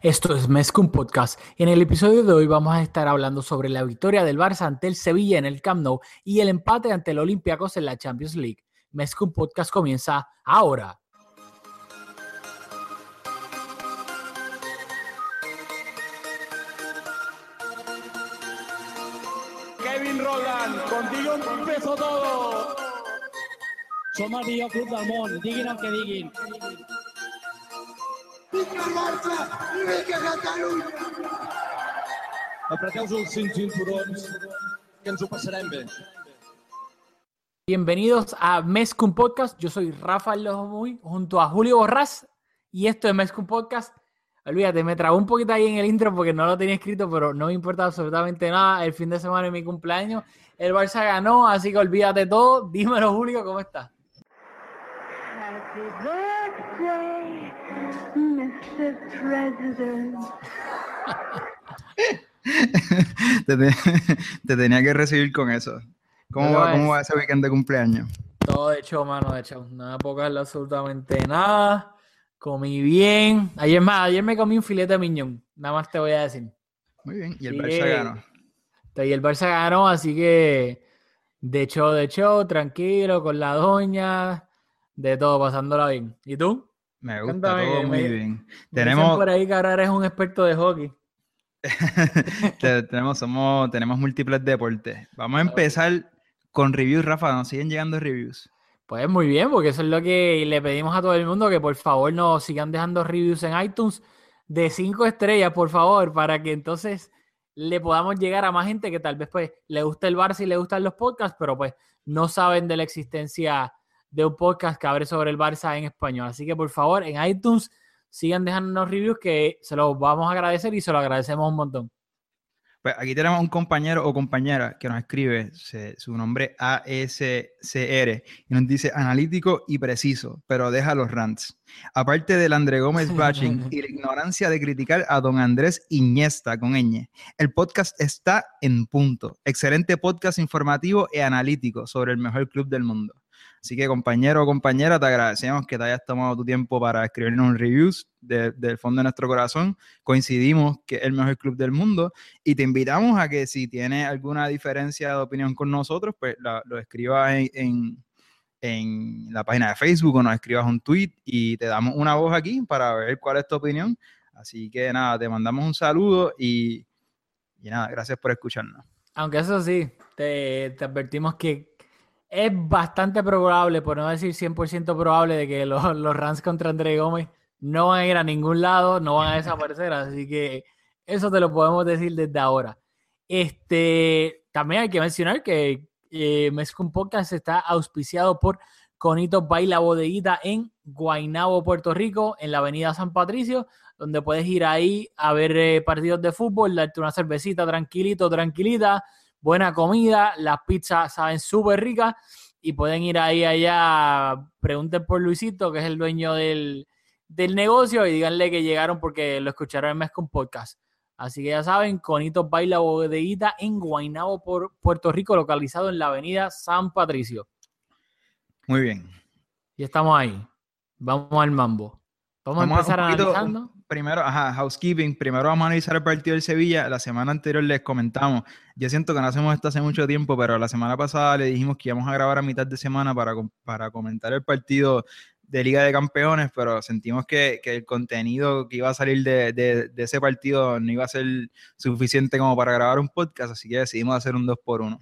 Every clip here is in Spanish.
Esto es Mezcum Podcast. En el episodio de hoy vamos a estar hablando sobre la victoria del Barça ante el Sevilla en el Camp Nou y el empate ante el Olympiacos en la Champions League. Mezcum Podcast comienza ahora. Kevin Roland, contigo empezó todo. Som el club del món, diguin el que diguin. Vinga Barça i vinga Catalunya! Apreteu-vos els cinc cinturons, que ens ho passarem bé. Bienvenidos a Mezcum Podcast. Yo soy Rafael Lojomuy junto a Julio Borrás y esto es Mezcum Podcast. Olvídate, me trabó un poquito ahí en el intro porque no lo tenía escrito, pero no me importa absolutamente nada. El fin de semana es mi cumpleaños. El Barça ganó, así que olvídate todo. Dímelo, Julio, ¿cómo estás? Happy birthday, Mr. President. te, te- te tenía que recibir con eso. ¿Cómo va, es. ¿Cómo va ese weekend de cumpleaños? Todo hecho, mano, de hecho. No me puedo caerle absolutamente nada. Comí bien. Ayer más, ayer me comí un filete de miñón. Nada más te voy a decir. Muy bien. Y el Sí. Barça ganó. Y el Barça ganó, así que de hecho, de hecho, tranquilo, con la doña, de todo, pasándola bien. ¿Y tú? Me gusta Cuéntame, todo muy me- bien. Me Tenemos, por ahí que ahora eres un experto de hockey. te- tenemos, somos, tenemos múltiples deportes. Vamos a empezar con reviews, Rafa. Nos siguen llegando reviews. Pues muy bien, porque eso es lo que le pedimos a todo el mundo, que por favor nos sigan dejando reviews en iTunes de cinco estrellas, por favor, para que entonces le podamos llegar a más gente que tal vez pues le gusta el Barça y le gustan los podcasts, pero pues no saben de la existencia de un podcast que abre sobre el Barça en español. Así que por favor, en iTunes sigan dejándonos reviews que se los vamos a agradecer y se lo agradecemos un montón. Pues aquí tenemos un compañero o compañera que nos escribe, se- su nombre ASCR, y nos dice analítico y preciso, pero deja los rants. Aparte del André Gómez bashing y la ignorancia de criticar a don Andrés Iñesta con ñ, el podcast está en punto. Excelente podcast informativo y analítico sobre el mejor club del mundo. Así que compañero o compañera, te agradecemos que te hayas tomado tu tiempo para escribirnos un reviews de- del fondo de nuestro corazón. Coincidimos que es el mejor club del mundo y te invitamos a que si tienes alguna diferencia de opinión con nosotros, pues lo escribas en, en- en la página de Facebook o nos escribas un tweet y te damos una voz aquí para ver cuál es tu opinión. Así que nada, te mandamos un saludo y, y nada, gracias por escucharnos. Aunque eso sí, te, te advertimos que es bastante probable, por no decir 100% probable, de que los, los Rams contra André Gómez no van a ir a ningún lado, no van a desaparecer. Así que eso te lo podemos decir desde ahora. Este, también hay que mencionar que eh, Mezcum Podcast está auspiciado por Conito Baila Bodeguita en Guaynabo, Puerto Rico, en la avenida San Patricio, donde puedes ir ahí a ver eh, partidos de fútbol, darte una cervecita tranquilito, tranquilita, buena comida, las pizzas saben súper ricas y pueden ir ahí allá, pregunten por Luisito, que es el dueño del, del negocio, y díganle que llegaron porque lo escucharon en Mezcum Podcast. Así que ya saben, Conito Baila Bodeguita en Guaynabo, por Puerto Rico, localizado en la avenida San Patricio. Muy bien. Y estamos ahí. Vamos al mambo. Vamos, Vamos a empezar poquito- analizando. Primero, ajá, housekeeping. Primero vamos a analizar el partido del Sevilla. La semana anterior les comentamos. Yo siento que no hacemos esto hace mucho tiempo, pero la semana pasada le dijimos que íbamos a grabar a mitad de semana para, para comentar el partido de Liga de Campeones, pero sentimos que, que el contenido que iba a salir de, de- de ese partido no iba a ser suficiente como para grabar un podcast, así que decidimos hacer un 2 por 1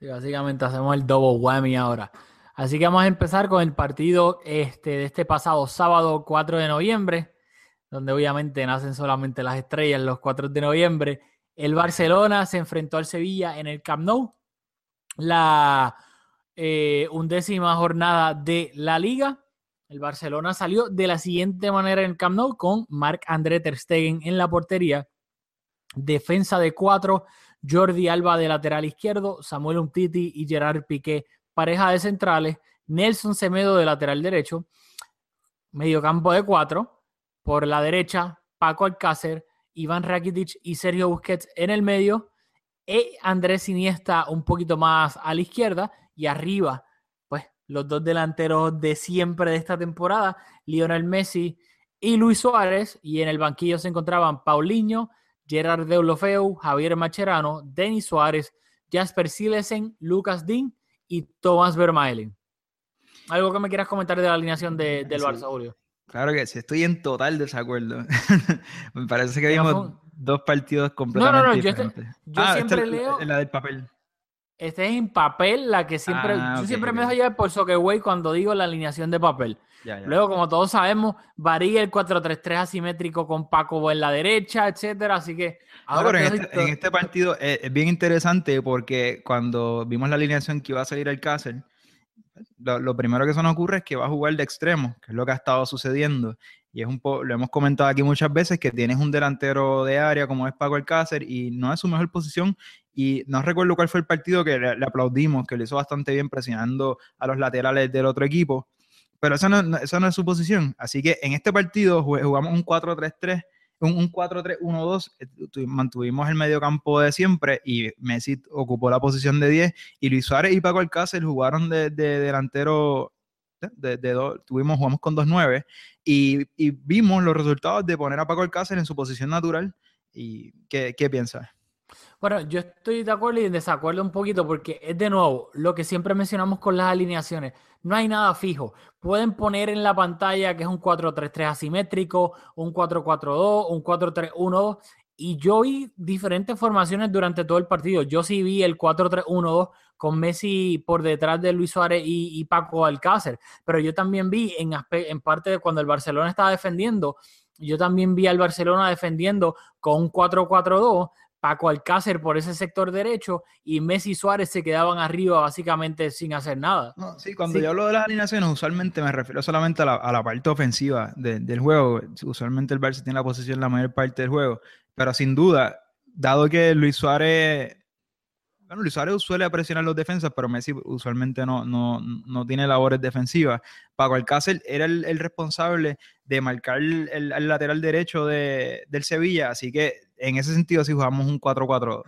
Sí, básicamente hacemos el double whammy ahora. Así que vamos a empezar con el partido este, de este pasado sábado 4 de noviembre, donde obviamente nacen solamente las estrellas los 4 de noviembre. El Barcelona se enfrentó al Sevilla en el Camp Nou, la eh, undécima jornada de la liga. el Barcelona salió de la siguiente manera en el Camp Nou con Marc-André Ter Stegen en la portería, defensa de cuatro, Jordi Alba de lateral izquierdo, Samuel Umtiti y Gerard Piqué, pareja de centrales, Nelson Semedo de lateral derecho, mediocampo de cuatro, por la derecha, Paco Alcácer, Iván Rakitic y Sergio Busquets en el medio, e Andrés Iniesta un poquito más a la izquierda y arriba, pues los dos delanteros de siempre de esta temporada, Lionel Messi y Luis Suárez, y en el banquillo se encontraban Paulinho, Gerard Deulofeu, Javier Macherano, Denis Suárez, Jasper Silesen, Lucas Dean y Tomás Vermaelen. ¿Algo que me quieras comentar de la alineación de, del Sí. Barça, Julio? Claro que sí, estoy en total desacuerdo. Me parece que vimos dos partidos no, completamente yo este- diferentes. yo esta siempre leo- la del papel. Este es en papel la que siempre. Ah, yo siempre me dejo llevar por Soccerway cuando digo la alineación de papel. Ya, ya. Luego, como todos sabemos, varía el 4-3-3 asimétrico con Paco en la derecha, etcétera. Así que No, ahora pero en este, en este partido es, es bien interesante porque cuando vimos la alineación que iba a salir el Cáceres, lo, primero que se nos ocurre es que va a jugar de extremo, que es lo que ha estado sucediendo. Y es un lo hemos comentado aquí muchas veces, que tienes un delantero de área como es Paco Alcácer y no es su mejor posición. Y no recuerdo cuál fue el partido que le, aplaudimos, que lo hizo bastante bien presionando a los laterales del otro equipo. Pero esa no, esa no es su posición. Así que en este partido jugamos un 4-3-3 un, un 4-3-1-2, eh, tu- mantuvimos el mediocampo de siempre y Messi ocupó la posición de 10 y Luis Suárez y Paco Alcácer jugaron de, de delantero, de, de dos- tuvimos, jugamos con 2-9 y, y vimos los resultados de poner a Paco Alcácer en su posición natural. ¿Y qué, qué piensas? Bueno, yo estoy de acuerdo y en desacuerdo un poquito porque es de nuevo lo que siempre mencionamos con las alineaciones. No hay nada fijo. Pueden poner en la pantalla que es un 4-3-3 asimétrico, un 4-4-2, un 4-3-1-2. Y yo vi diferentes formaciones durante todo el partido. Yo sí vi el 4-3-1-2 con Messi por detrás de Luis Suárez y, y Paco Alcácer. Pero yo también vi en, en parte de cuando el Barcelona estaba defendiendo, yo también vi al Barcelona defendiendo con un 4-4-2 Paco Alcácer por ese sector derecho y Messi y Suárez se quedaban arriba básicamente sin hacer nada. No, sí, cuando Sí. yo hablo de las alineaciones, usualmente me refiero solamente a la, a la parte ofensiva de- del juego. Usualmente el Barça tiene la posición la mayor parte del juego. Pero sin duda, dado que Luis Suárez. Bueno, Luis Suárez suele presionar los defensas, pero Messi usualmente no, no, no tiene labores defensivas. Paco Alcácer era el, el responsable de marcar el, el- el lateral derecho de- del Sevilla, así que en ese sentido sí jugamos un 4-4-2.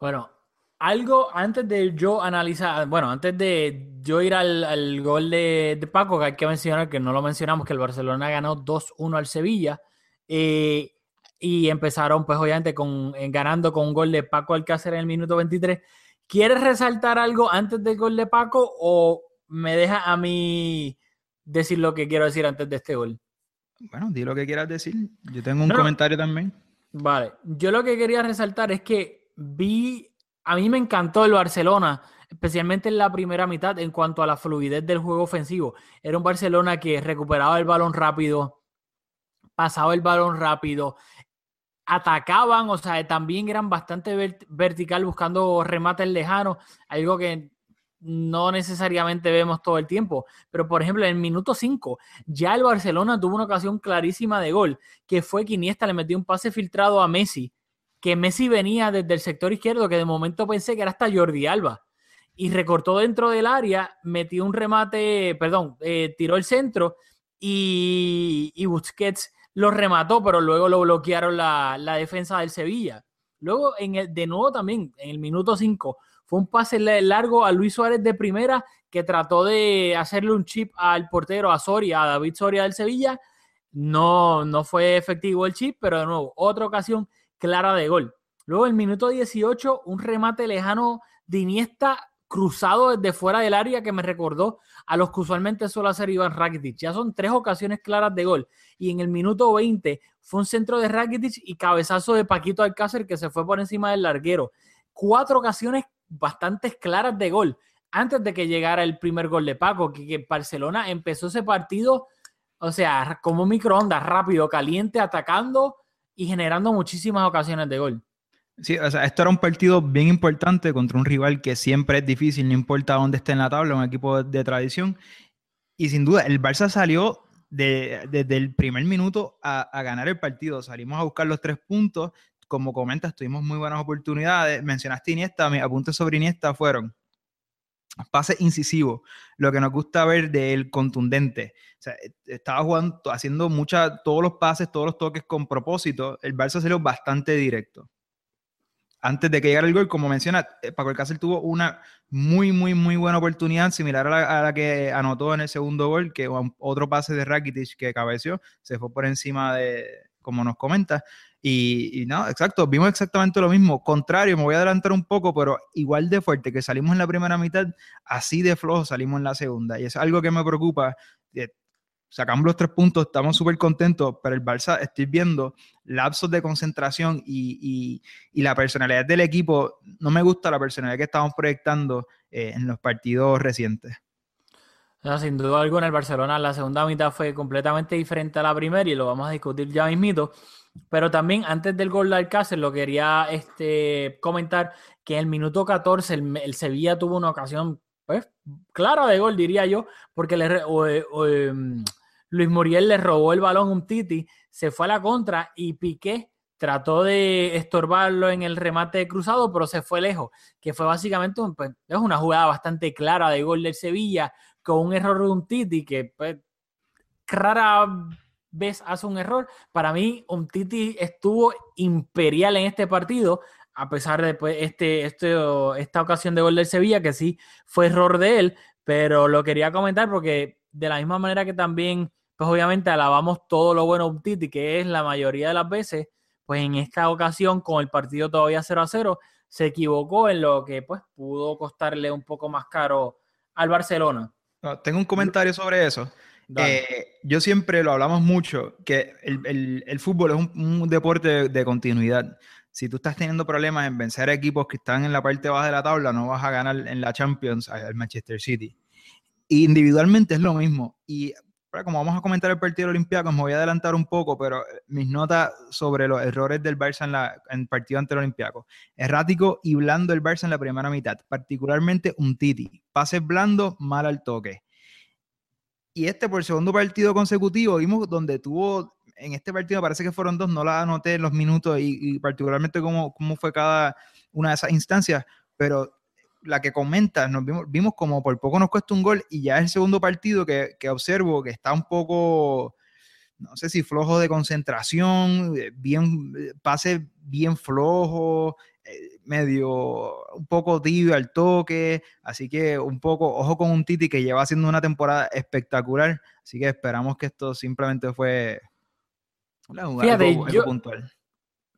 Bueno, algo antes de yo analizar, bueno, antes de yo ir al, al gol de, de Paco, que hay que mencionar que no lo mencionamos, que el Barcelona ganó 2-1 al Sevilla. eh, y empezaron, pues obviamente, con, eh, ganando con un gol de Paco Alcácer en el minuto 23. ¿Quieres resaltar algo antes del gol de Paco o me deja a mí decir lo que quiero decir antes de este gol? Bueno, di lo que quieras decir. Yo tengo un No, no. comentario también. Vale, yo lo que quería resaltar es que vi, a mí me encantó el Barcelona, especialmente en la primera mitad en cuanto a la fluidez del juego ofensivo. Era un Barcelona que recuperaba el balón rápido, pasaba el balón rápido, atacaban, o sea, también eran bastante vert- vertical buscando remates lejanos, algo que no necesariamente vemos todo el tiempo. Pero, por ejemplo, en el minuto 5, ya el Barcelona tuvo una ocasión clarísima de gol, que fue que Iniesta le metió un pase filtrado a Messi, que Messi venía desde el sector izquierdo, que de momento pensé que era hasta Jordi Alba. Y recortó dentro del área, metió un remate, perdón, eh, tiró el centro y, Busquets lo remató, pero luego lo bloquearon la, la defensa del Sevilla. Luego, en el, de nuevo también, en el minuto 5, fue un pase la- largo a Luis Suárez de primera que trató de hacerle un chip al portero, a Soria, a David Soria del Sevilla. No, no fue efectivo el chip, pero de nuevo, otra ocasión clara de gol. Luego, el minuto 18, un remate lejano de Iniesta cruzado desde fuera del área que me recordó a los que usualmente suele hacer Iván Rakitic. Ya son tres ocasiones claras de gol. Y en el minuto 20 fue un centro de Rakitic y cabezazo de Paquito Alcácer que se fue por encima del larguero. Cuatro ocasiones bastante claras de gol antes de que llegara el primer gol de Paco, que, Barcelona empezó ese partido, o sea, como microondas, rápido, caliente, atacando y generando muchísimas ocasiones de gol. Sí, o sea, esto era un partido bien importante contra un rival que siempre es difícil, no importa dónde esté en la tabla, un equipo de, tradición. Y sin duda, el Barça salió de- desde el primer minuto a ganar el partido. Salimos a buscar los tres puntos. Como comentas, tuvimos muy buenas oportunidades. Mencionaste Iniesta, mis apuntes sobre Iniesta fueron pases incisivos, lo que nos gusta ver de él contundente. O sea, e- estaba jugando, haciendo mucha, todos los pases, todos los toques con propósito. El Barça salió bastante directo. Antes de que llegara el gol, como menciona, eh, Paco Alcácer tuvo una muy, muy, muy buena oportunidad, similar a la, a la que anotó en el segundo gol, que otro pase de Rakitic que cabeció, se fue por encima de, como nos comenta. Y, y no, exacto, vimos exactamente lo mismo. Contrario, me voy a adelantar un poco, pero igual de fuerte que salimos en la primera mitad, así de flojo salimos en la segunda. Y es algo que me preocupa. Sacamos los tres puntos, estamos súper contentos, pero el Barça estoy viendo lapsos de concentración y, y- y la personalidad del equipo. No me gusta la personalidad que estamos proyectando eh, en los partidos recientes. No, sin duda alguna, el Barcelona la segunda mitad fue completamente diferente a la primera y lo vamos a discutir ya mismito. Pero también antes del gol de Alcácer lo quería este, comentar que en el minuto 14 el, el Sevilla tuvo una ocasión pues, clara de gol, diría yo, porque o, em, Luis Muriel le robó el balón a un Titi, se fue a la contra y Piqué trató de estorbarlo en el remate cruzado, pero se fue lejos, que fue básicamente pues, es una jugada bastante clara de gol del Sevilla con un error de un Titi que pues, rara vez hace un error. Para mí, un Titi estuvo imperial en este partido, a pesar de pues, este, este, esta ocasión de gol del Sevilla, que sí fue error de él, pero lo quería comentar porque de la misma manera que también, pues obviamente alabamos todo lo bueno de un Titi, que es la mayoría de las veces, pues en esta ocasión, con el partido todavía 0 a 0, se equivocó en lo que pues pudo costarle un poco más caro al Barcelona. No, tengo un comentario sobre eso. Eh, yo siempre lo hablamos mucho, que el, el- el fútbol es un, un deporte de, de continuidad. Si tú estás teniendo problemas en vencer a equipos que están en la parte baja de la tabla, no vas a ganar en la Champions al Manchester City. Individualmente es lo mismo. Y como vamos a comentar el partido olímpico, me voy a adelantar un poco, pero eh, mis notas sobre los errores del Barça en, la, en el partido ante el Olympiacos. Errático y blando el Barça en la primera mitad, particularmente un Titi. Pases blandos, mal al toque. Y este por segundo partido consecutivo vimos donde tuvo, en este partido parece que fueron dos, no la anoté en los minutos y, y particularmente cómo, cómo fue cada una de esas instancias, pero la que comenta, nos vimos, vimos como por poco nos cuesta un gol y ya es el segundo partido que, que observo que está un poco, no sé si flojo de concentración, eh, bien, eh, pase bien flojo, eh, medio un poco tibio al toque, así que un poco, ojo con un Titi que lleva haciendo una temporada espectacular, así que esperamos que esto simplemente fue una jugada, Fíjate, algo- algo yo- puntual.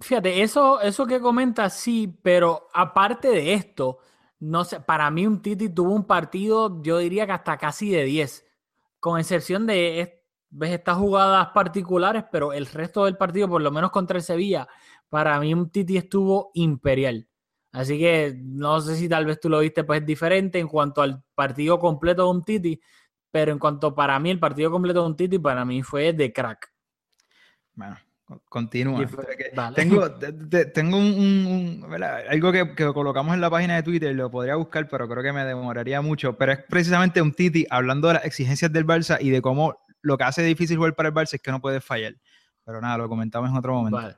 Fíjate, eso, eso que comentas, sí, pero aparte de esto, no sé, para mí un Titi tuvo un partido, yo diría que hasta casi de 10, con excepción de es- ves estas jugadas particulares, pero el resto del partido, por lo menos contra el Sevilla, para mí un Titi estuvo imperial. Así que no sé si tal vez tú lo viste pues diferente en cuanto al partido completo de un Titi, pero en cuanto para mí el partido completo de un Titi, para mí fue de crack. Bueno, continúa. Tengo, te- te- tengo un, un- un- ¿verdad? algo que, que colocamos en la página de Twitter, lo podría buscar, pero creo que me demoraría mucho. Pero es precisamente un Titi hablando de las exigencias del Barça y de cómo lo que hace difícil jugar para el Barça es que no puede fallar. Pero nada, lo comentamos en otro momento. Vale.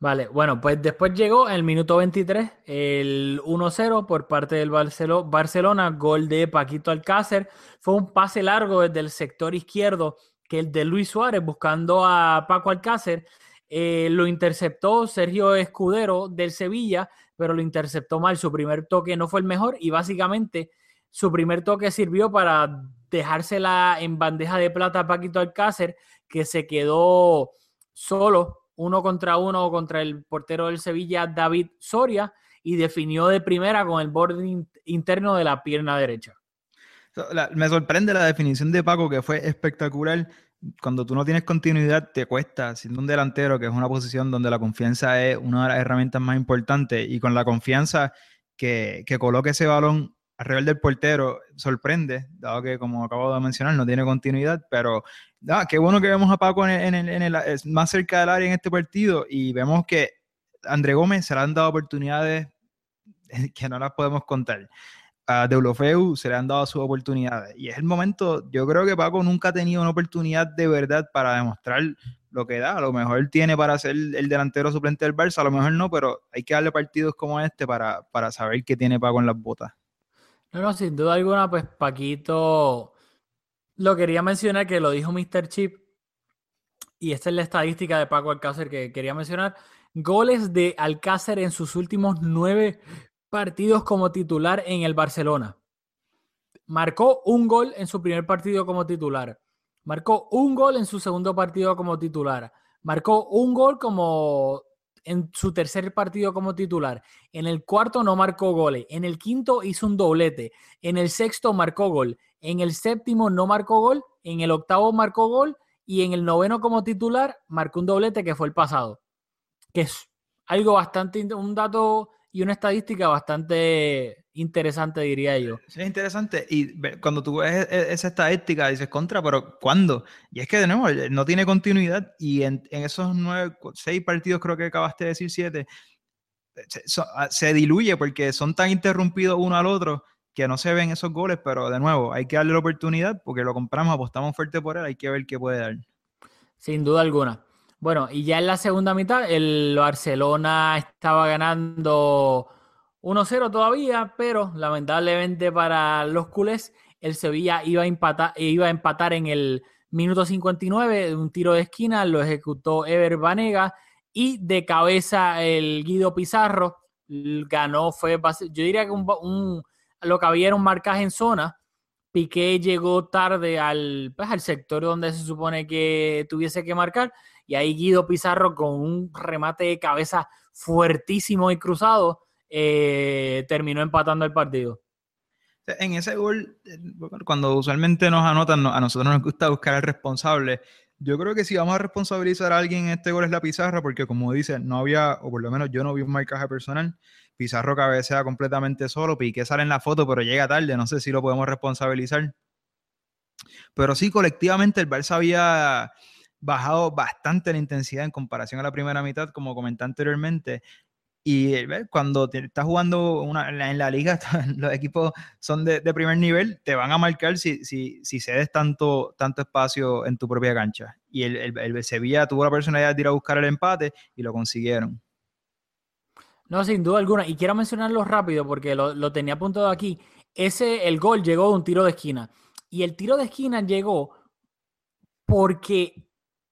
Vale, bueno, pues después llegó el minuto 23 el 1-0 por parte del Barcelo- Barcelona, gol de Paquito Alcácer. Fue un pase largo desde el sector izquierdo que el de Luis Suárez buscando a Paco Alcácer. Eh, lo interceptó Sergio Escudero del Sevilla, pero lo interceptó mal. Su primer toque no fue el mejor y básicamente su primer toque sirvió para dejársela en bandeja de plata a Paquito Alcácer, que se quedó solo uno contra uno contra el portero del Sevilla, David Soria, y definió de primera con el borde in- interno de la pierna derecha. Me sorprende la definición de Paco, que fue espectacular. Cuando tú no tienes continuidad, te cuesta, siendo un delantero, que es una posición donde la confianza es una de las herramientas más importantes, y con la confianza que, que coloque ese balón alrededor del portero, sorprende, dado que, como acabo de mencionar, no tiene continuidad, pero ah, qué bueno que vemos a Paco en el, en el- en el- más cerca del área en este partido, y vemos que André Gómez se le han dado oportunidades que no las podemos contar a Deulofeu se le han dado sus oportunidades. Y es el momento, yo creo que Paco nunca ha tenido una oportunidad de verdad para demostrar lo que da. A lo mejor tiene para ser el delantero suplente del Barça, a lo mejor no, pero hay que darle partidos como este para, para saber qué tiene Paco en las botas. No, no, sin duda alguna, pues Paquito lo quería mencionar que lo dijo Mr. Chip. Y esta es la estadística de Paco Alcácer que quería mencionar. Goles de Alcácer en sus últimos nueve partidos como titular en el Barcelona. Marcó un gol en su primer partido como titular. Marcó un gol en su segundo partido como titular. Marcó un gol como en su tercer partido como titular. En el cuarto no marcó goles. En el quinto hizo un doblete. En el sexto marcó gol. En el séptimo no marcó gol. En el octavo marcó gol. Y en el noveno como titular marcó un doblete que fue el pasado. Que es algo bastante, un dato y una estadística bastante interesante, diría yo. Sí, es interesante. Y cuando tú ves e, e, esa estadística, dices contra, pero ¿cuándo? Y es que de nuevo, no tiene continuidad. Y en, esos nueve, seis partidos, creo que acabaste de decir siete, ah, se, diluye porque son tan interrumpidos uno al otro que no se ven esos goles. Pero de nuevo, hay que darle la oportunidad porque lo compramos, apostamos fuerte por él, hay que ver qué puede dar. Sin duda alguna. Bueno, y ya en la segunda mitad, el Barcelona estaba ganando 1-0 todavía, pero lamentablemente para los culés, el Sevilla iba a, empatar, iba a empatar en el minuto 59, un tiro de esquina, lo ejecutó Ever Banega y de cabeza el Guido Pizarro ganó, fue, yo diría que un, lo que había era un marcaje en zona. Piqué llegó tarde al, pues, al sector donde se supone que tuviese que marcar y ahí Guido Pizarro con un remate de cabeza fuertísimo y cruzado eh, terminó empatando el partido. En ese gol, eh, cuando usualmente nos anotan, a nosotros nos gusta buscar al responsable. Yo creo que si vamos a responsabilizar a alguien en este gol es la pizarra, porque como dice, no había, o por lo menos yo no vi un marcaje personal. Pizarro cabecea completamente solo, Piqué sale en la foto, pero llega tarde. No sé si lo podemos responsabilizar. Pero sí, colectivamente el Barça había bajado bastante la intensidad en comparación a la primera mitad, como comenté anteriormente. Y cuando estás jugando en la liga, los equipos son de, primer nivel, te van a marcar si, si, si, cedes tanto, tanto espacio en tu propia cancha. Y el, el, Sevilla tuvo la personalidad de ir a buscar el empate y lo consiguieron. No, sin duda alguna. Y quiero mencionarlo rápido porque lo, lo tenía apuntado aquí. Ese, el gol llegó de un tiro de esquina. Y el tiro de esquina llegó porque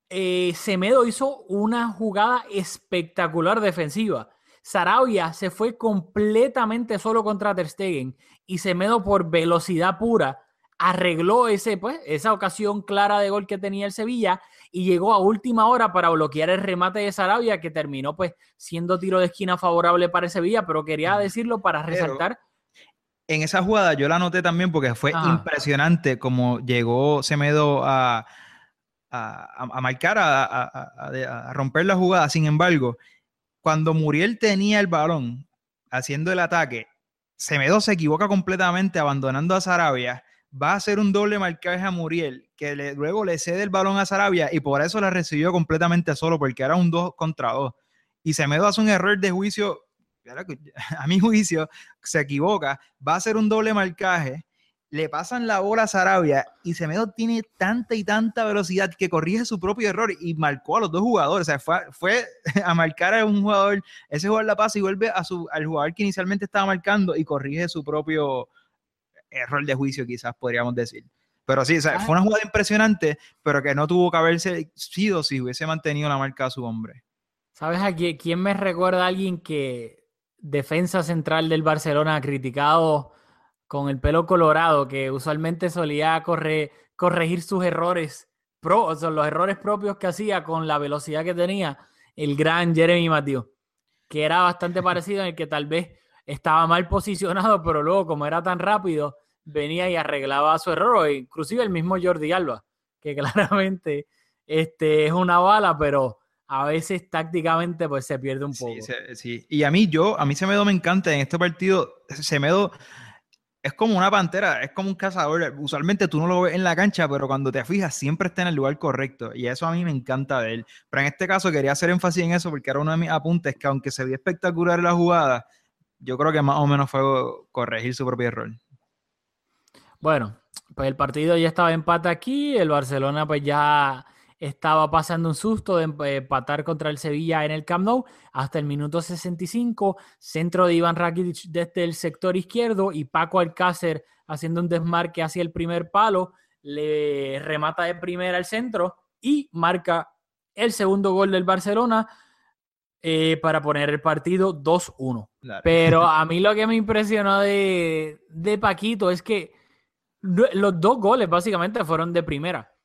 eh, Semedo hizo una jugada espectacular defensiva. Sarabia se fue completamente solo contra Ter Stegen y Semedo por velocidad pura arregló ese, pues, esa ocasión clara de gol que tenía el Sevilla y llegó a última hora para bloquear el remate de Sarabia que terminó pues siendo tiro de esquina favorable para el Sevilla, pero quería decirlo para resaltar. en esa jugada yo la noté también porque fue impresionante como llegó Semedo a, a, marcar, a, romper la jugada. Sin embargo, cuando Muriel tenía el balón haciendo el ataque, Semedo se equivoca completamente abandonando a Sarabia. Va a hacer un doble marcaje a Muriel, que luego le cede el balón a Sarabia y por eso la recibió completamente solo, porque era un 2 contra 2. Y Semedo hace un error de juicio, a mi juicio, se equivoca, va a hacer un doble marcaje le pasan la bola a Sarabia y Semedo tiene tanta y tanta velocidad que corrige su propio error y marcó a los dos jugadores. O sea, fue, a marcar a un jugador, ese jugador la pasa y vuelve a su, al jugador que inicialmente estaba marcando y corrige su propio error de juicio, quizás podríamos decir. Pero sí, fue una jugada impresionante, pero que no tuvo que haberse sido si hubiese mantenido la marca a su hombre. ¿Sabes a quién me recuerda a alguien que defensa central del Barcelona ha criticado? Con el pelo colorado, que usualmente solía corregir sus errores, pro, o los errores propios que hacía con la velocidad que tenía el gran Jeremy Matthew, que era bastante parecido en el que tal vez estaba mal posicionado, pero luego como era tan rápido, venía y arreglaba su error, inclusive el mismo Jordi Alba, que claramente este, es una bala, pero a veces tácticamente pues se pierde un poco. Sí, sí, Y a mí, yo, a mí Semedo me encanta en este partido, Semedo es como una pantera, es como un cazador. Usualmente tú no lo ves en la cancha, pero cuando te fijas siempre está en el lugar correcto. Y eso a mí me encanta de él. Pero en este caso quería hacer énfasis en eso porque era uno de mis apuntes que aunque se vio espectacular la jugada, yo creo que más o menos fue corregir su propio error. Bueno, pues el partido ya estaba empate aquí, el Barcelona pues ya estaba pasando un susto de empatar contra el Sevilla en el Camp Nou hasta el minuto 65, centro de Iván Rakitic desde el sector izquierdo y Paco Alcácer haciendo un desmarque hacia el primer palo, le remata de primera al centro y marca el segundo gol del Barcelona eh, para poner el partido 2-1. Pero a mí lo que me impresionó de, de Paquito es que los dos goles básicamente fueron de primera.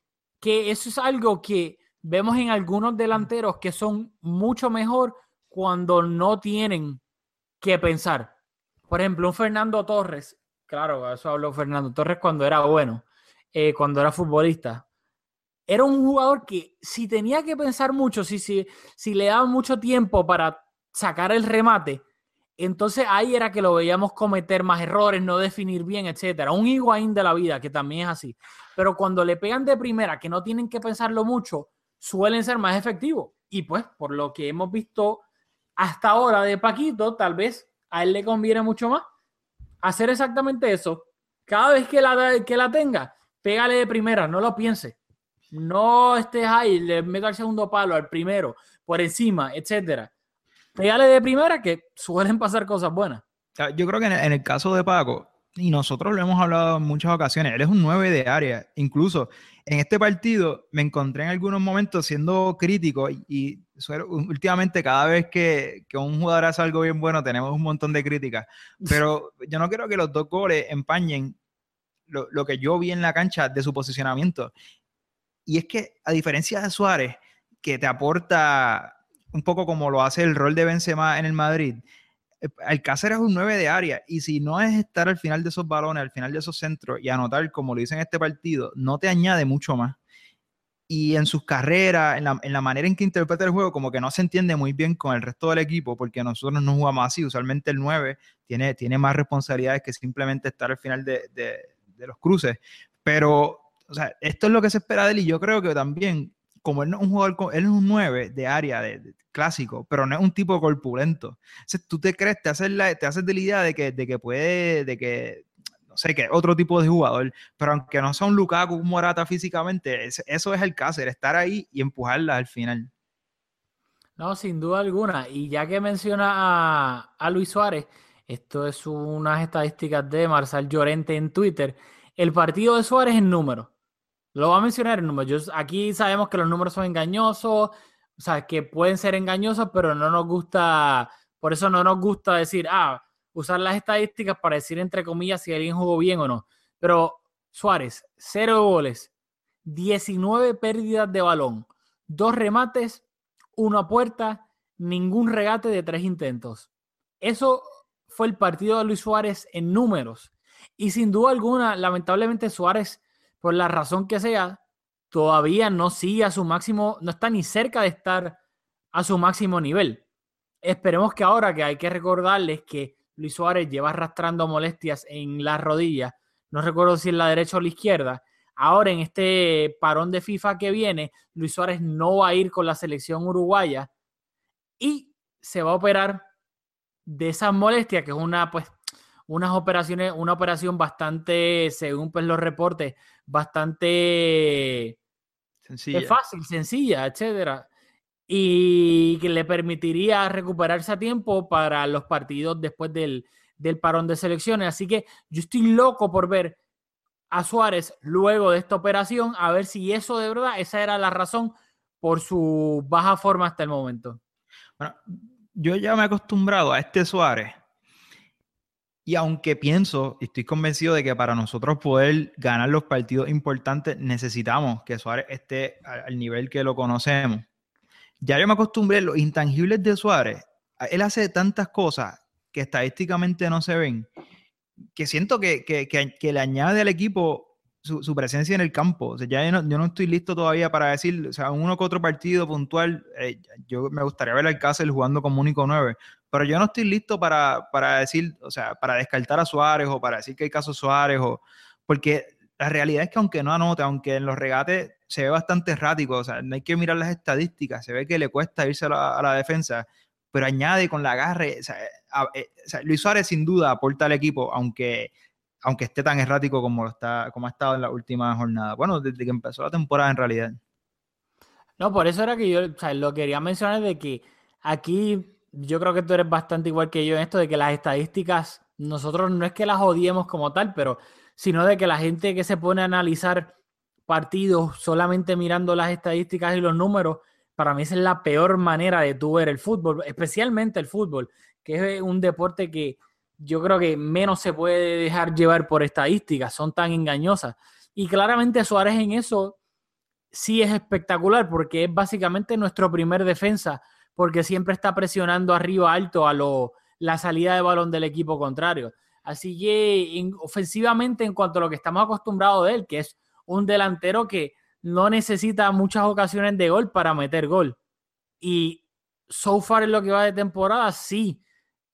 Que eso es algo que vemos en algunos delanteros que son mucho mejor cuando no tienen que pensar. Por ejemplo, un Fernando Torres, claro, eso habló Fernando Torres cuando era bueno, eh, cuando era futbolista. Era un jugador que si tenía que pensar mucho, si, si, si le daba mucho tiempo para sacar el remate, entonces ahí era que lo veíamos cometer más errores, no definir bien, etcétera. Un Higuaín de la vida, que también es así. Pero cuando le pegan de primera, que no tienen que pensarlo mucho, suelen ser más efectivos. Y pues, por lo que hemos visto hasta ahora de Paquito, tal vez a él le conviene mucho más hacer exactamente eso. Cada vez que la, que la tenga, pégale de primera, no lo piense. No estés ahí, le meto al segundo palo, al primero, por encima, etcétera Pégale de primera que suelen pasar cosas buenas. Yo creo que en el, caso de Paco, y nosotros lo hemos hablado en muchas ocasiones, él es un 9 de área. Incluso en este partido me encontré en algunos momentos siendo crítico y, últimamente cada vez que, que, un jugador hace algo bien bueno tenemos un montón de críticas. Pero yo no quiero que los dos goles empañen lo, lo que yo vi en la cancha de su posicionamiento. Y es que a diferencia de Suárez, que te aporta un poco como lo hace el rol de Benzema en el Madrid, eh, Alcácer es un 9 de área y si no es estar al final de esos balones, al final de esos centros y anotar como lo dice en este partido, no te añade mucho más. Y en sus carreras, en la, en la, manera en que interpreta el juego, como que no se entiende muy bien con el resto del equipo, porque nosotros no jugamos así. Usualmente el 9 tiene, tiene más responsabilidades que simplemente estar al final de, de, de los cruces. Pero, o sea, esto es lo que se espera de él y yo creo que también como él no es un jugador, él es un 9 de área de, clásico, pero no es un tipo corpulento. Entonces tú te crees, te haces, la, te haces de la idea de que, de que puede, de que, no sé, que otro tipo de jugador, pero aunque no sea un Lukaku, un Morata físicamente, eso es el Cáceres, estar ahí y empujarla al final. No, sin duda alguna. Y ya que menciona a, a Luis Suárez, esto es unas estadísticas de Marcel Llorente en Twitter. El partido de Suárez en número. Lo va a mencionar en números. aquí sabemos que los números son engañosos, o sea, que pueden ser engañosos, pero no nos gusta, por eso no nos gusta decir, ah, usar las estadísticas para decir entre comillas si alguien jugó bien o no. Pero Suárez, cero goles, 19 pérdidas de balón, dos remates, una puerta, ningún regate de tres intentos. Eso fue el partido de Luis Suárez en números. Y sin duda alguna, lamentablemente Suárez por la razón que sea, todavía no sigue a su máximo, no está ni cerca de estar a su máximo nivel. Esperemos que ahora que hay que recordarles que Luis Suárez lleva arrastrando molestias en la rodilla, no recuerdo si en la derecha o la izquierda, ahora en este parón de FIFA que viene, Luis Suárez no va a ir con la selección uruguaya y se va a operar de esas molestias, que es una, pues, unas operaciones, una operación bastante, según pues los reportes, bastante sencilla. fácil, sencilla, etcétera. Y que le permitiría recuperarse a tiempo para los partidos después del, del parón de selecciones. Así que yo estoy loco por ver a Suárez luego de esta operación, a ver si eso de verdad, esa era la razón por su baja forma hasta el momento. Bueno, yo ya me he acostumbrado a este Suárez y aunque pienso y estoy convencido de que para nosotros poder ganar los partidos importantes necesitamos que Suárez esté al nivel que lo conocemos. Ya yo me acostumbré a los intangibles de Suárez. Él hace tantas cosas que estadísticamente no se ven, que siento que, que, que, le añade al equipo su, presencia en el campo. O sea, ya yo no, yo no, estoy listo todavía para decir, o sea, uno que otro partido puntual, eh, yo me gustaría ver al Cáceres jugando como único 9, pero yo no estoy listo para, para, decir, o sea, para descartar a Suárez o para decir que hay caso Suárez, o, porque la realidad es que aunque no anote, aunque en los regates se ve bastante errático, o sea, no hay que mirar las estadísticas, se ve que le cuesta irse a la, defensa, pero añade con la agarre, o sea, eh, Luis Suárez sin duda aporta al equipo, aunque aunque esté tan errático como, lo está, como ha estado en la última jornada. Bueno, desde que empezó la temporada en realidad. No, por eso era que yo o sea, lo quería mencionar de que aquí yo creo que tú eres bastante igual que yo en esto de que las estadísticas, nosotros no es que las odiemos como tal, pero sino de que la gente que se pone a analizar partidos solamente mirando las estadísticas y los números, para mí esa es la peor manera de tú ver el fútbol, especialmente el fútbol, que es un deporte que yo creo que menos se puede dejar llevar por estadísticas, son tan engañosas. Y claramente Suárez en eso sí es espectacular porque es básicamente nuestro primer defensa, porque siempre está presionando arriba alto a lo, la salida de balón del equipo contrario. Así que ofensivamente en cuanto a lo que estamos acostumbrados de él, que es un delantero que no necesita muchas ocasiones de gol para meter gol. Y so far en lo que va de temporada, sí,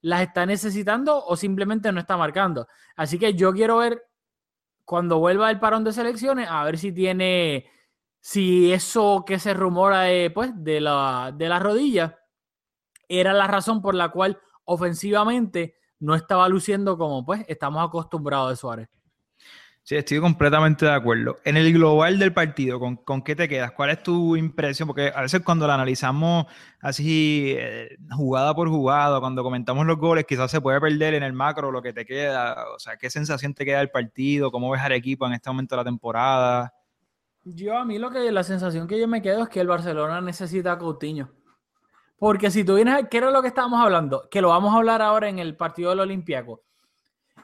las está necesitando o simplemente no está marcando. Así que yo quiero ver cuando vuelva el parón de selecciones, a ver si tiene, si eso que se rumora de, pues, de, la, de la rodilla era la razón por la cual ofensivamente no estaba luciendo como pues estamos acostumbrados de Suárez. Sí, estoy completamente de acuerdo. En el global del partido, ¿con, ¿con, qué te quedas? ¿Cuál es tu impresión? Porque a veces cuando la analizamos así, eh, jugada por jugada, cuando comentamos los goles, quizás se puede perder en el macro lo que te queda. O sea, ¿qué sensación te queda del partido? ¿Cómo ves al equipo en este momento de la temporada? Yo a mí lo que la sensación que yo me quedo es que el Barcelona necesita a Coutinho. Porque si tú vienes, ¿qué era lo que estábamos hablando? Que lo vamos a hablar ahora en el partido del Olympiaco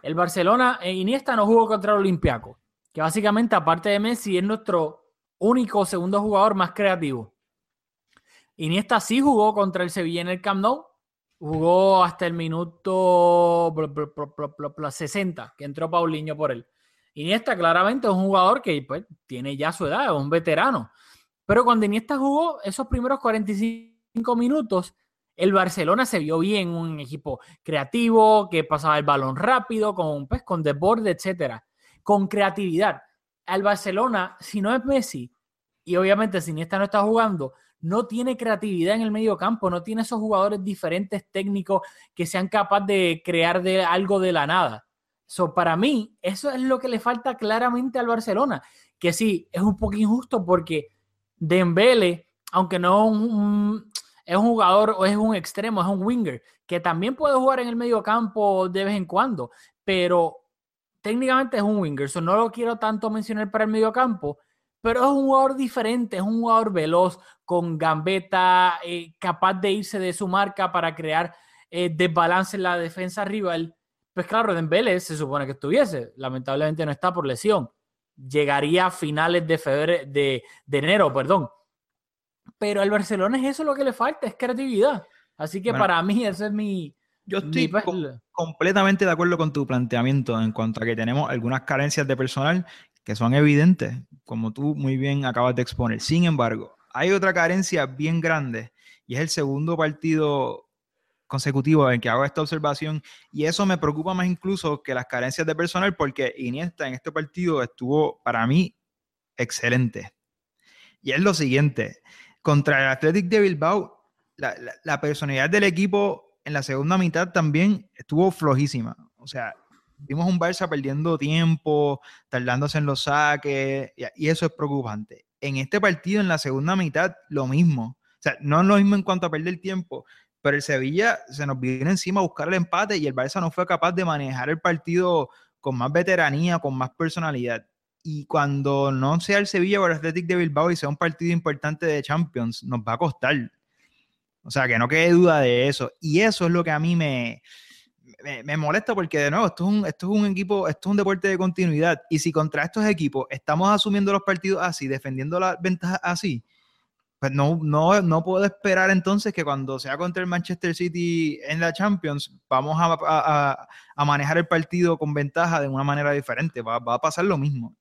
el Barcelona, en Iniesta no jugó contra el Olympiaco, que básicamente, aparte de Messi, es nuestro único segundo jugador más creativo. Iniesta sí jugó contra el Sevilla en el Camp Nou, jugó hasta el minuto 60, que entró Paulinho por él. Iniesta claramente es un jugador que pues, tiene ya su edad, es un veterano. Pero cuando Iniesta jugó esos primeros 45 minutos, el Barcelona se vio bien, un equipo creativo, que pasaba el balón rápido, con, pues, con desborde, etcétera, con creatividad. Al Barcelona, si no es Messi, y obviamente si Iniesta no está jugando, no tiene creatividad en el medio campo, no tiene esos jugadores diferentes técnicos que sean capaces de crear de algo de la nada. So, para mí, eso es lo que le falta claramente al Barcelona, que sí, es un poco injusto porque Dembele, aunque no es un jugador o es un extremo, es un winger, que también puede jugar en el medio campo de vez en cuando, pero técnicamente es un winger, eso no lo quiero tanto mencionar para el medio campo, pero es un jugador diferente, es un jugador veloz, con gambeta, eh, capaz de irse de su marca para crear eh, desbalance en la defensa rival. Pues claro, Dembélé se supone que estuviese, lamentablemente no está por lesión. Llegaría a finales de febrero, de, de enero, perdón pero al Barcelona es eso lo que le falta, es creatividad. Así que para mí ese es mi... Yo estoy completamente de acuerdo con tu planteamiento en cuanto a que tenemos algunas carencias de personal que son evidentes, como tú muy bien acabas de exponer. Sin embargo, hay otra carencia bien grande y es el segundo partido consecutivo en que hago esta observación y eso me preocupa más incluso que las carencias de personal porque Iniesta en este partido estuvo para mí excelente. Y es lo siguiente, contra el Athletic de Bilbao, la, personalidad del equipo en la segunda mitad también estuvo flojísima. O sea, vimos un Barça perdiendo tiempo, tardándose en los saques, y, eso es preocupante. En este partido, en la segunda mitad, lo mismo. O sea, no lo mismo en cuanto a perder tiempo, pero el Sevilla se nos vino encima a buscar el empate y el Barça no fue capaz de manejar el partido con más veteranía, con más personalidad y cuando no sea el Sevilla o el Athletic de Bilbao y sea un partido importante de Champions, nos va a costar. O sea, que no quede duda de eso. Y eso es lo que a mí me, me, molesta porque, de nuevo, esto es, un, esto es un equipo, esto es un deporte de continuidad. Y si contra estos equipos estamos asumiendo los partidos así, defendiendo las ventajas así, pues no, no, no puedo esperar entonces que cuando sea contra el Manchester City en la Champions, vamos a, a, manejar el partido con ventaja de una manera diferente. Va, va a pasar lo mismo.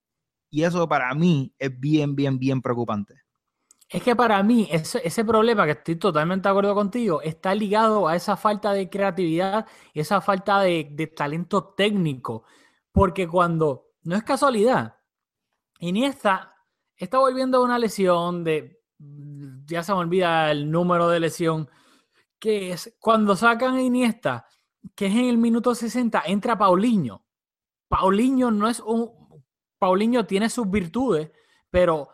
Y eso para mí es bien, bien, bien preocupante. Es que para mí ese, ese, problema, que estoy totalmente de acuerdo contigo, está ligado a esa falta de creatividad, esa falta de, de talento técnico. Porque cuando, no es casualidad, Iniesta está volviendo a una lesión de, ya se me olvida el número de lesión, que es cuando sacan a Iniesta, que es en el minuto 60, entra Paulinho. Paulinho no es un. Paulinho tiene sus virtudes, pero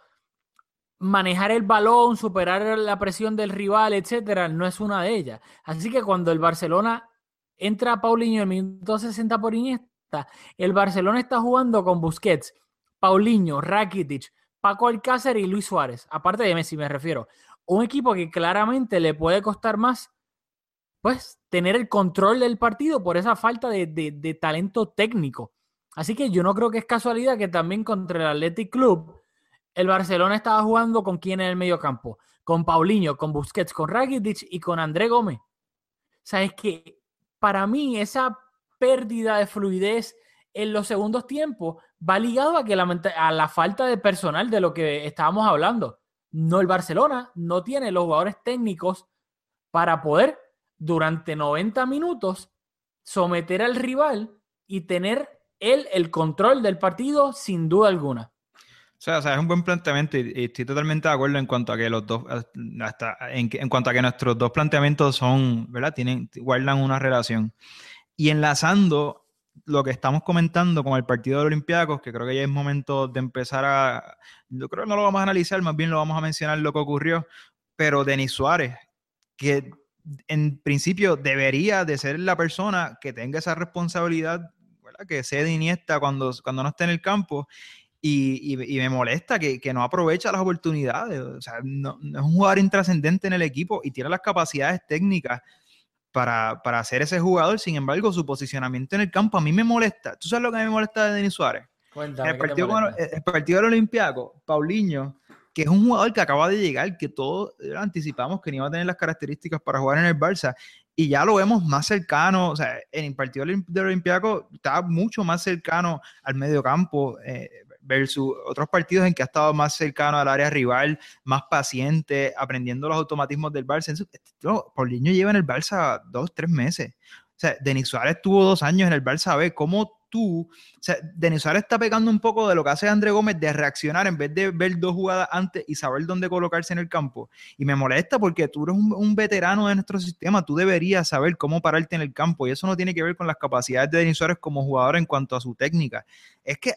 manejar el balón, superar la presión del rival, etcétera, no es una de ellas. Así que cuando el Barcelona entra a Paulinho en el minuto 60 por Iniesta, el Barcelona está jugando con Busquets, Paulinho, Rakitic, Paco Alcácer y Luis Suárez, aparte de Messi me refiero. Un equipo que claramente le puede costar más, pues, tener el control del partido por esa falta de, de, de talento técnico. Así que yo no creo que es casualidad que también contra el Athletic Club el Barcelona estaba jugando con quién en el medio campo, con Paulinho, con Busquets, con Rakitic y con André Gómez. O sea, es que para mí esa pérdida de fluidez en los segundos tiempos va ligado a, que la, a la falta de personal de lo que estábamos hablando. No el Barcelona no tiene los jugadores técnicos para poder durante 90 minutos someter al rival y tener él el control del partido sin duda alguna. O sea, es un buen planteamiento y, estoy totalmente de acuerdo en cuanto a que los dos, en, en, cuanto a que nuestros dos planteamientos son, ¿verdad? Tienen, guardan una relación. Y enlazando lo que estamos comentando con el partido de Olympiacos, que creo que ya es momento de empezar a, yo creo que no lo vamos a analizar, más bien lo vamos a mencionar lo que ocurrió, pero Denis Suárez, que en principio debería de ser la persona que tenga esa responsabilidad, ¿verdad? que de Iniesta cuando, cuando no esté en el campo, y, me molesta que, no aprovecha las oportunidades. O sea, no, es un jugador intrascendente en el equipo y tiene las capacidades técnicas para, para ser ese jugador. Sin embargo, su posicionamiento en el campo a mí me molesta. ¿Tú sabes lo que a mí me molesta de Denis Suárez? Cuéntame, el, partido el, partido del Olimpiaco, Paulinho, que es un jugador que acaba de llegar, que todos anticipamos que no iba a tener las características para jugar en el Barça, y ya lo vemos más cercano, o sea, en el partido del Olimpiaco está mucho más cercano al medio campo, eh, versus otros partidos en que ha estado más cercano al área rival, más paciente, aprendiendo los automatismos del Barça. Paulinho lleva en el Barça dos, tres meses. O sea, Denis Suárez tuvo dos años en el Barça B. ¿Cómo tú, o sea, Denis Suárez está pegando un poco de lo que hace André Gómez de reaccionar en vez de ver dos jugadas antes y saber dónde colocarse en el campo? Y me molesta porque tú eres un, veterano de nuestro sistema, tú deberías saber cómo pararte en el campo y eso no tiene que ver con las capacidades de Denis Suárez como jugador en cuanto a su técnica. Es que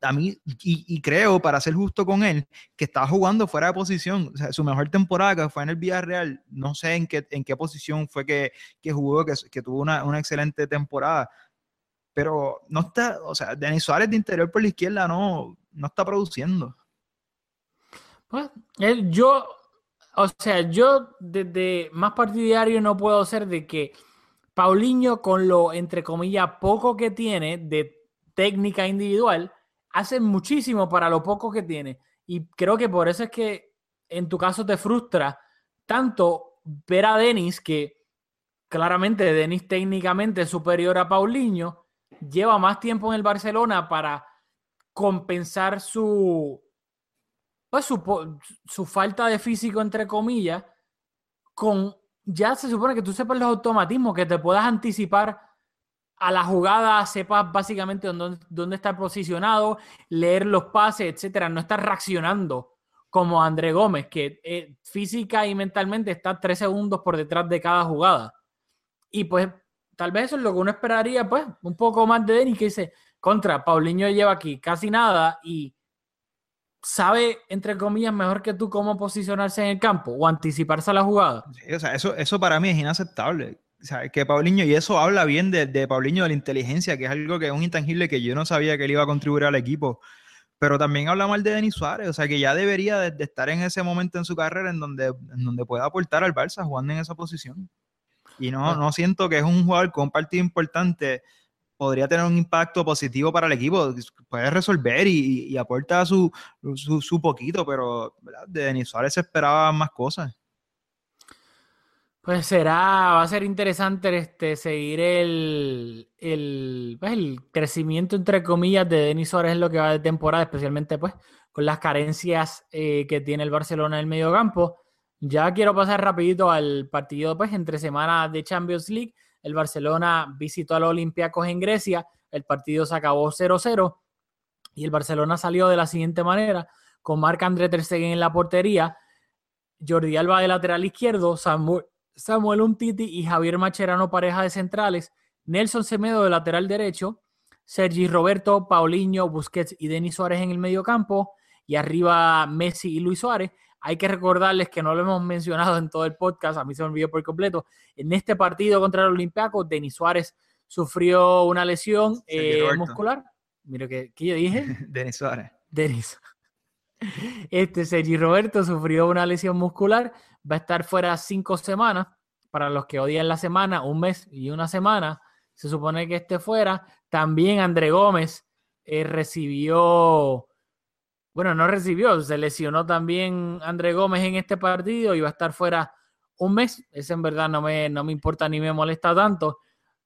a mí, y, creo, para ser justo con él, que estaba jugando fuera de posición. O sea, su mejor temporada fue en el Villarreal, no sé en qué, en qué posición fue que, que jugó, que, que tuvo una, una, excelente temporada. Pero no está, o sea, Denis Suárez de interior por la izquierda no, no está produciendo. Pues, yo, o sea, yo desde más partidario no puedo ser de que Paulinho, con lo, entre comillas, poco que tiene de técnica individual, hace muchísimo para lo poco que tiene. Y creo que por eso es que en tu caso te frustra tanto ver a Denis, que claramente Denis técnicamente es superior a Paulinho, lleva más tiempo en el Barcelona para compensar su, pues, su, su falta de físico, entre comillas, con ya se supone que tú sepas los automatismos, que te puedas anticipar a la jugada sepas básicamente dónde, dónde está posicionado, leer los pases, etcétera, no estar reaccionando como André Gómez, que eh, física y mentalmente está tres segundos por detrás de cada jugada. Y pues tal vez eso es lo que uno esperaría, pues, un poco más de Denis, que dice, contra, Paulinho lleva aquí casi nada y sabe, entre comillas, mejor que tú cómo posicionarse en el campo o anticiparse a la jugada. o sea, eso, eso para mí es inaceptable que Paulinho, y eso habla bien de, de Paulinho, de la inteligencia, que es algo que es un intangible que yo no sabía que él iba a contribuir al equipo. Pero también habla mal de Denis Suárez, o sea que ya debería de, estar en ese momento en su carrera en donde, en donde pueda aportar al Barça jugando en esa posición. Y no, no siento que es un jugador con un partido importante, podría tener un impacto positivo para el equipo, puede resolver y, y aporta su, su, su, poquito, pero de Denis Suárez se esperaba más cosas. Pues será, va a ser interesante este, seguir el, el, pues, el crecimiento, entre comillas, de Denis Suárez en lo que va de temporada, especialmente pues con las carencias eh, que tiene el Barcelona en el medio campo. Ya quiero pasar rapidito al partido pues entre semanas de Champions League. El Barcelona visitó a los Olympiacos en Grecia. El partido se acabó 0-0 y el Barcelona salió de la siguiente manera con Marc André Ter Stegen en la portería, Jordi Alba de lateral izquierdo, Samuel Samuel Untiti y Javier Macherano pareja de centrales, Nelson Semedo de lateral derecho, Sergi Roberto, Paulinho, Busquets y Denis Suárez en el medio campo y arriba Messi y Luis Suárez. Hay que recordarles que no lo hemos mencionado en todo el podcast, a mí se me olvidó por completo. En este partido contra el Olympiacos, Denis Suárez sufrió una lesión eh, muscular. Mira que, ¿qué yo dije. Denis Suárez. Denis. Este Sergi Roberto sufrió una lesión muscular, va a estar fuera cinco semanas. Para los que odian la semana, un mes y una semana, se supone que esté fuera. También André Gómez eh, recibió, bueno, no recibió, se lesionó también André Gómez en este partido y va a estar fuera un mes. Ese en verdad no me, no me importa ni me molesta tanto.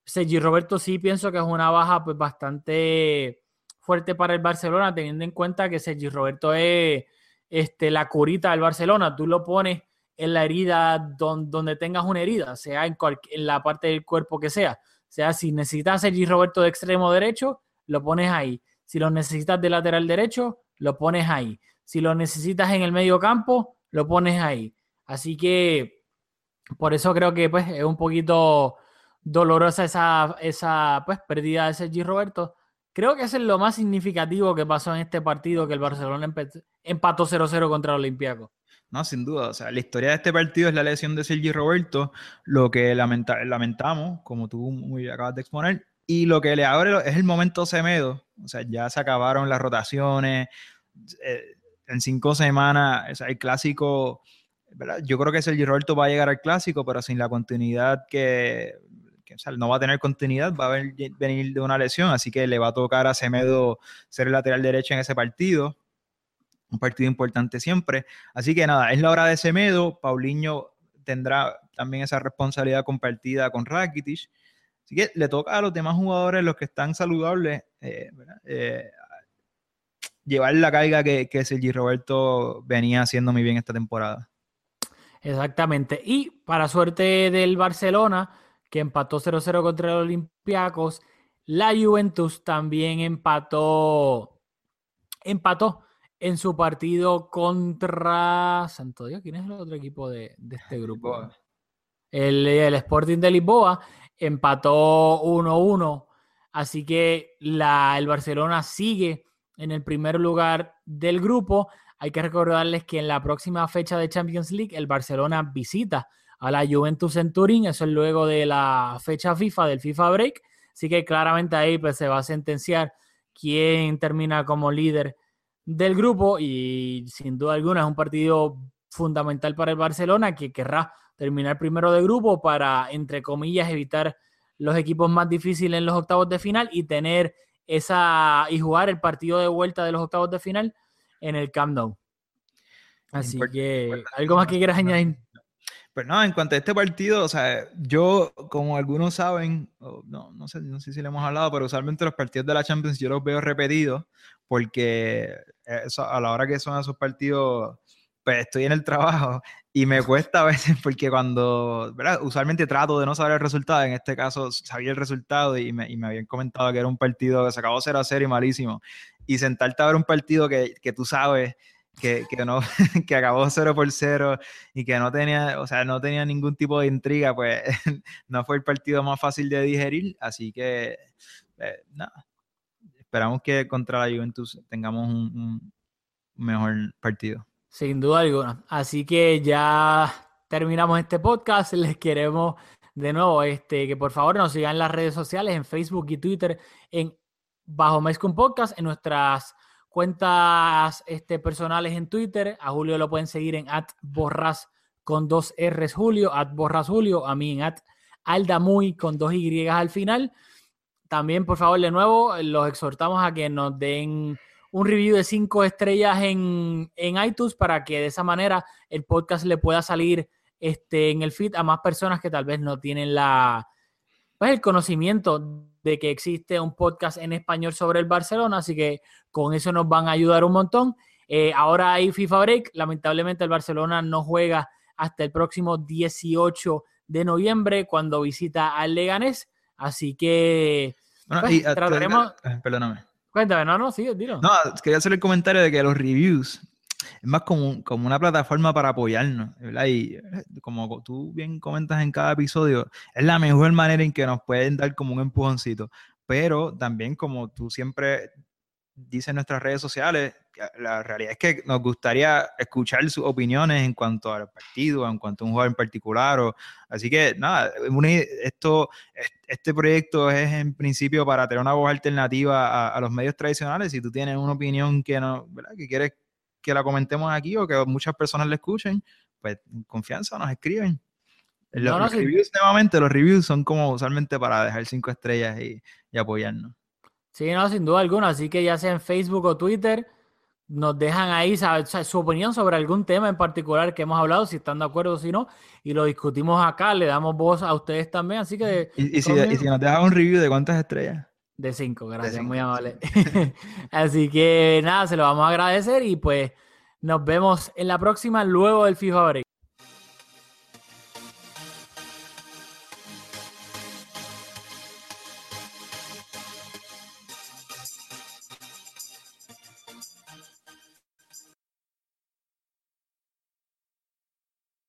Sergi Roberto sí pienso que es una baja pues bastante fuerte para el Barcelona, teniendo en cuenta que Sergi Roberto es este, la curita del Barcelona. Tú lo pones en la herida don- donde tengas una herida, sea en, en la parte del cuerpo que sea. Sea, si necesitas a Sergi Roberto de extremo derecho, lo pones ahí. Si lo necesitas de lateral derecho, lo pones ahí. Si lo necesitas en el medio campo, lo pones ahí. Así que por eso creo que pues, es un poquito dolorosa esa, esa pues, pérdida de Sergi Roberto. Creo que es lo más significativo que pasó en este partido, que el Barcelona empató 0-0 contra el Olympiacos. No, sin duda. O sea, la historia de este partido es la lesión de Sergi Roberto, lo que lamenta- lamentamos, como tú muy acabas de exponer, y lo que le abre es el momento Semedo. O sea, ya se acabaron las rotaciones. eh, en cinco semanas, o sea, el clásico, ¿verdad? Yo creo que Sergi Roberto va a llegar al clásico, pero sin la continuidad que, que, o sea, no va a tener continuidad, va a ven- venir de una lesión, así que le va a tocar a Semedo ser el lateral derecho en ese partido. Un partido importante siempre. Así que nada, es la hora de Semedo. Paulinho tendrá también esa responsabilidad compartida con Rakitic. Así que le toca a los demás jugadores, los que están saludables, eh. Eh, llevar la carga que, que Sergi Roberto venía haciendo muy bien esta temporada. Exactamente. Y para suerte del Barcelona, que empató 0-0 contra el Olympiacos, la Juventus también empató, empató en su partido contra Santo Dios. ¿Quién es el otro equipo de, de este grupo? Lisboa. El, el Sporting de Lisboa empató 1-1. Así que la, el Barcelona sigue en el primer lugar del grupo. Hay que recordarles que en la próxima fecha de Champions League el Barcelona visita a la Juventus en Turín. Eso es luego de la fecha FIFA, del FIFA Break. Así que claramente ahí pues, se va a sentenciar quién termina como líder del grupo y sin duda alguna es un partido fundamental para el Barcelona que querrá terminar primero de grupo para, entre comillas, evitar los equipos más difíciles en los octavos de final y tener esa y jugar el partido de vuelta de los octavos de final en el Camp Nou. Así que, ¿algo más que quieras añadir? Pues nada, en cuanto a este partido, o sea, yo, como algunos saben, no, no, sé, no sé si le hemos hablado, pero usualmente los partidos de la Champions yo los veo repetidos porque eso, a la hora que son esos partidos, pues estoy en el trabajo y me cuesta a veces porque cuando, ¿verdad? Usualmente trato de no saber el resultado, en este caso sabía el resultado y me, y me habían comentado que era un partido que se acabó 0 a 0 y malísimo. Y sentarte a ver un partido que, que tú sabes que, que no, que acabó 0 por 0 y que no tenía, o sea, no tenía ningún tipo de intriga, pues no fue el partido más fácil de digerir, así que eh, nada, esperamos que contra la Juventus tengamos un, mejor partido. Sin duda alguna. Así que ya terminamos este podcast. Les queremos de nuevo este, que por favor nos sigan en las redes sociales, en Facebook y Twitter, en Bajo Mezcum Podcast, en nuestras cuentas este, personales en Twitter. A Julio lo pueden seguir en at borras con dos R's Julio, at borras Julio, a mí en at aldamuy con dos Y al final. También, por favor, de nuevo, los exhortamos a que nos den un review de cinco estrellas en, en iTunes para que de esa manera el podcast le pueda salir este, en el feed a más personas que tal vez no tienen la, pues, el conocimiento de que existe un podcast en español sobre el Barcelona, así que con eso nos van a ayudar un montón. Eh, ahora hay FIFA Break, lamentablemente el Barcelona no juega hasta el próximo 18 de noviembre cuando visita al Leganés, así que Bueno, pues, y, ah, trataremos... eh, perdóname. Cuéntame, no, no, sí, dilo. No, quería hacer el comentario de que los reviews es más como, como una plataforma para apoyarnos, ¿verdad? Y como tú bien comentas en cada episodio, es la mejor manera en que nos pueden dar como un empujoncito. pero también como tú siempre dices en nuestras redes sociales, la realidad es que nos gustaría escuchar sus opiniones en cuanto al partido, en cuanto a un jugador en particular. O, así que nada, esto, este proyecto es en principio para tener una voz alternativa a, los medios tradicionales. Si tú tienes una opinión que no, ¿verdad? que quieres que la comentemos aquí o que muchas personas la escuchen, pues confianza nos escriben. Los, reviews, nuevamente, los reviews son como usualmente para dejar cinco estrellas y, y apoyarnos. Sí, no, sin duda alguna. Así que ya sea en Facebook o Twitter, nos dejan ahí su opinión sobre algún tema en particular que hemos hablado, si están de acuerdo o si no, y lo discutimos acá, le damos voz a ustedes también, así que... ¿Y, si, nos dejan un review de cuántas estrellas? De cinco, gracias, muy amable. así que nada, se lo vamos a agradecer y pues nos vemos en la próxima luego del FIFA Break.